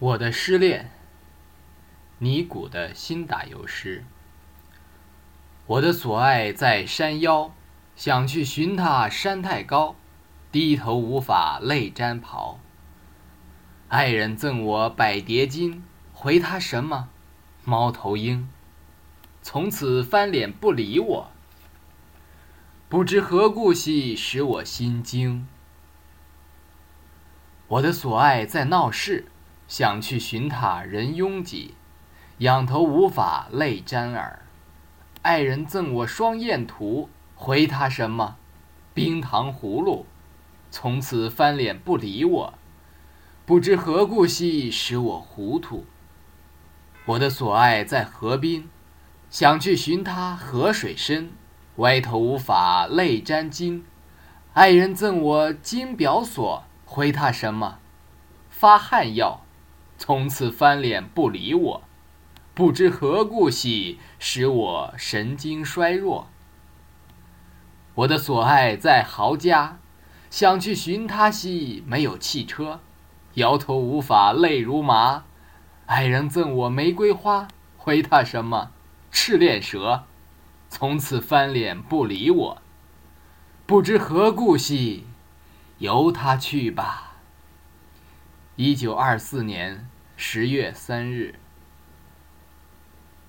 我的失恋，尼古的新打油诗。我的所爱在山腰，想去寻他山太高，低头无法泪沾袍。爱人赠我百叠金，回他什么？猫头鹰。从此翻脸不理我，不知何故兮使我心惊。我的所爱在闹市。想去寻他人拥挤，仰头无法泪沾耳。爱人赠我双燕图，回他什么？冰糖葫芦。从此翻脸不理我，不知何故兮使我糊涂。我的所爱在河滨，想去寻他河水深，歪头无法泪沾襟。爱人赠我金表锁，回他什么？发汗药。从此翻脸不理我，不知何故兮，使我神经衰弱。我的所爱在豪家，想去寻他兮，没有汽车，摇头无法泪如麻。爱人赠我玫瑰花，回他什么？赤练蛇。从此翻脸不理我，不知何故兮，由他去吧。一九二四年十月三日。